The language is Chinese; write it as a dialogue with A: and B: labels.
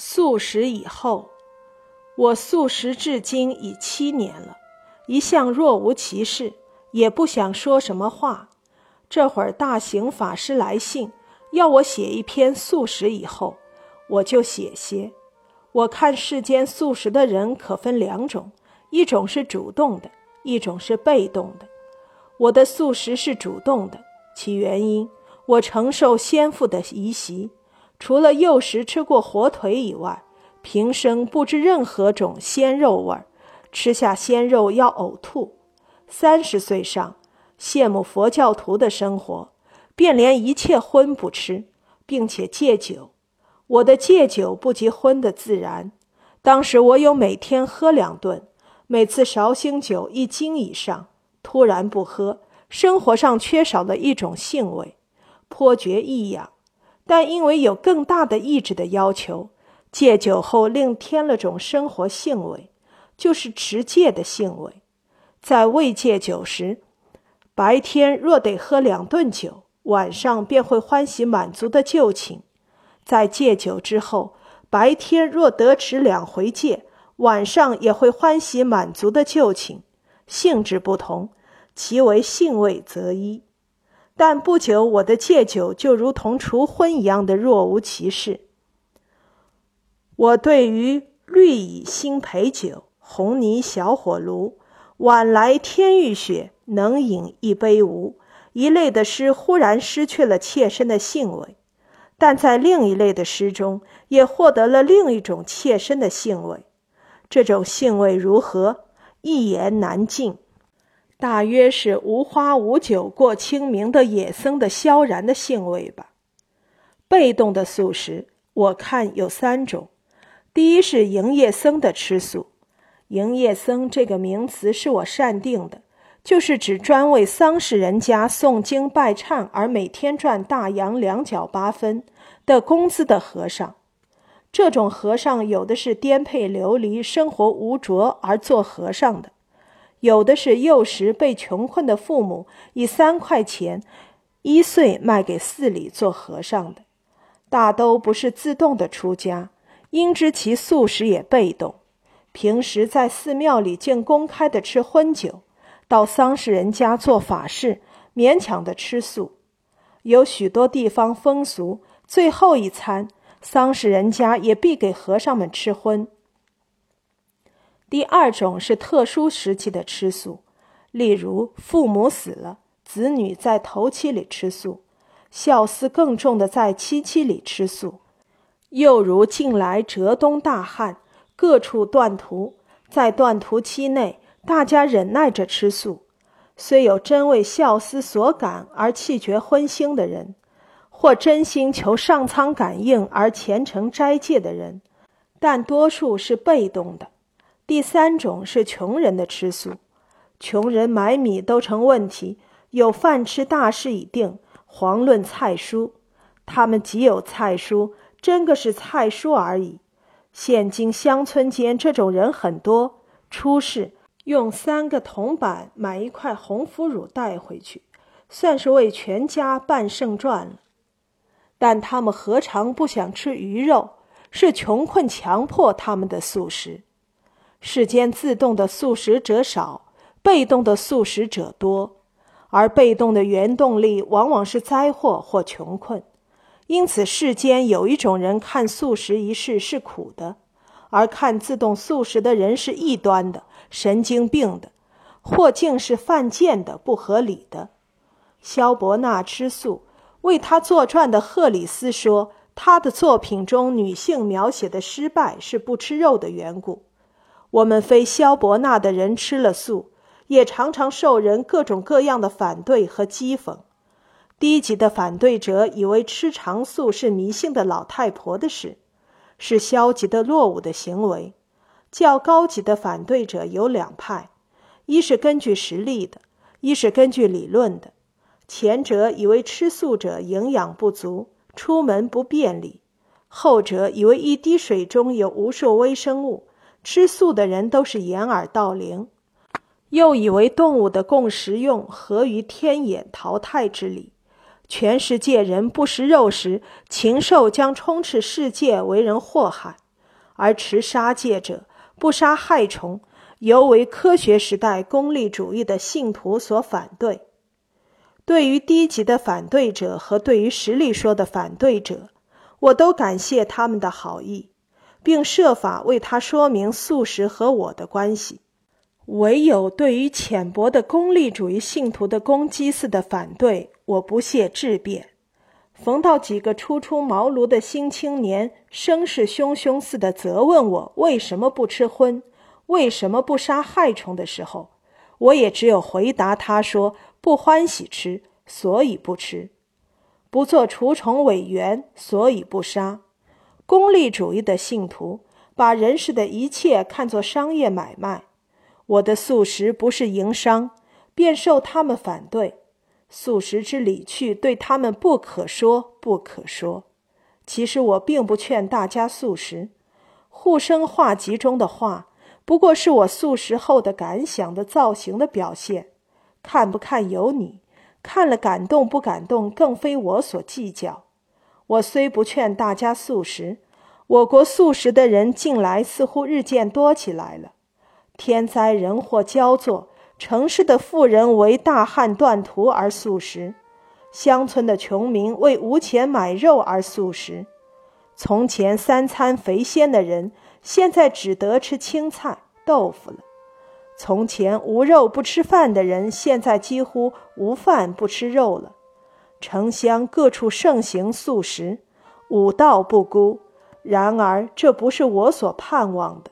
A: 素食以后，我素食至今已七年了，一向若无其事，也不想说什么话。这会儿大行法师来信，要我写一篇素食以后，我就写些。我看世间素食的人可分两种，一种是主动的，一种是被动的。我的素食是主动的，其原因我承受先父的遗习。除了幼时吃过火腿以外，平生不知任何种鲜肉味儿，吃下鲜肉要呕吐。三十岁上，羡慕佛教徒的生活，便连一切荤不吃，并且戒酒。我的戒酒不及荤的自然。当时我有每天喝两顿，每次绍兴酒一斤以上。突然不喝，生活上缺少了一种兴味，颇觉异样。但因为有更大的意志的要求，戒酒后另添了种生活兴味，就是持戒的兴味。在未戒酒时，白天若得喝两顿酒，晚上便会欢喜满足的旧情；在戒酒之后，白天若得持两回戒，晚上也会欢喜满足的旧情。性质不同，其为性味则一。但不久，我的戒酒就如同除婚一样的若无其事。我对于绿蚁新醅酒、红泥小火炉、晚来天欲雪、能饮一杯无一类的诗，忽然失去了切身的兴味；但在另一类的诗中，也获得了另一种切身的兴味。这种兴味如何？一言难尽。大约是无花无酒过清明的野僧的萧然的兴味吧。被动的素食，我看有三种。第一是营业僧的吃素。营业僧这个名词是我善定的，就是指专为丧事人家诵经拜忏而每天赚大洋两角八分的工资的和尚。这种和尚有的是颠沛流离、生活无着而做和尚的。有的是幼时被穷困的父母以三块钱一岁卖给寺里做和尚的，大都不是自动的出家，因知其素食也被动。平时在寺庙里竟公开的吃荤酒，到丧事人家做法事，勉强的吃素。有许多地方风俗，最后一餐丧事人家也必给和尚们吃荤。第二种是特殊时期的吃素，例如父母死了，子女在头七里吃素；孝思更重的在七七里吃素。又如近来浙东大旱，各处断途，在断途期内，大家忍耐着吃素。虽有真为孝思所感而弃绝荤腥的人，或真心求上苍感应而虔诚斋戒的人，但多数是被动的。第三种是穷人的吃素，穷人买米都成问题，有饭吃大事已定，遑论菜蔬。他们既有菜蔬，真个是菜蔬而已。现今乡村间这种人很多，出事用三个铜板买一块红腐乳带回去，算是为全家办胜传了。但他们何尝不想吃鱼肉？是穷困强迫他们的素食。世间自动的素食者少，被动的素食者多，而被动的原动力往往是灾祸或穷困。因此，世间有一种人看素食一事是苦的，而看自动素食的人是异端的、神经病的，或竟是犯贱的、不合理的。萧伯纳吃素，为他作传的赫里斯说，他的作品中女性描写的失败是不吃肉的缘故。我们非萧伯纳的人吃了素，也常常受人各种各样的反对和讥讽。低级的反对者以为吃长素是迷信的老太婆的事，是消极的落伍的行为。较高级的反对者有两派：一是根据实力的，一是根据理论的。前者以为吃素者营养不足，出门不便利；后者以为一滴水中有无数微生物。吃素的人都是掩耳盗铃，又以为动物的共食用合于天演淘汰之理。全世界人不食肉时，禽兽将充斥世界，为人祸害。而持杀戒者，不杀害虫，尤为科学时代功利主义的信徒所反对。对于低级的反对者和对于实力说的反对者，我都感谢他们的好意，并设法为他说明素食和我的关系。唯有对于浅薄的功利主义信徒的攻击似的反对，我不屑质辩。逢到几个初出茅庐的新青年，声势汹汹似的责问我为什么不吃荤，为什么不杀害虫的时候，我也只有回答他说：不欢喜吃，所以不吃；不做除虫委员，所以不杀。功利主义的信徒把人世的一切看作商业买卖。我的素食不是营商，便受他们反对。素食之理趣对他们不可说不可说。其实我并不劝大家素食。护生画集中的画，不过是我素食后的感想的造型的表现。看不看由你，看了感动不感动，更非我所计较。我虽不劝大家素食，我国素食的人近来似乎日渐多起来了。天灾人祸交作，城市的富人为大旱断途而素食，乡村的穷民为无钱买肉而素食。从前三餐肥鲜的人，现在只得吃青菜豆腐了；从前无肉不吃饭的人，现在几乎无饭不吃肉了。城乡各处盛行素食，武道不孤。然而，这不是我所盼望的。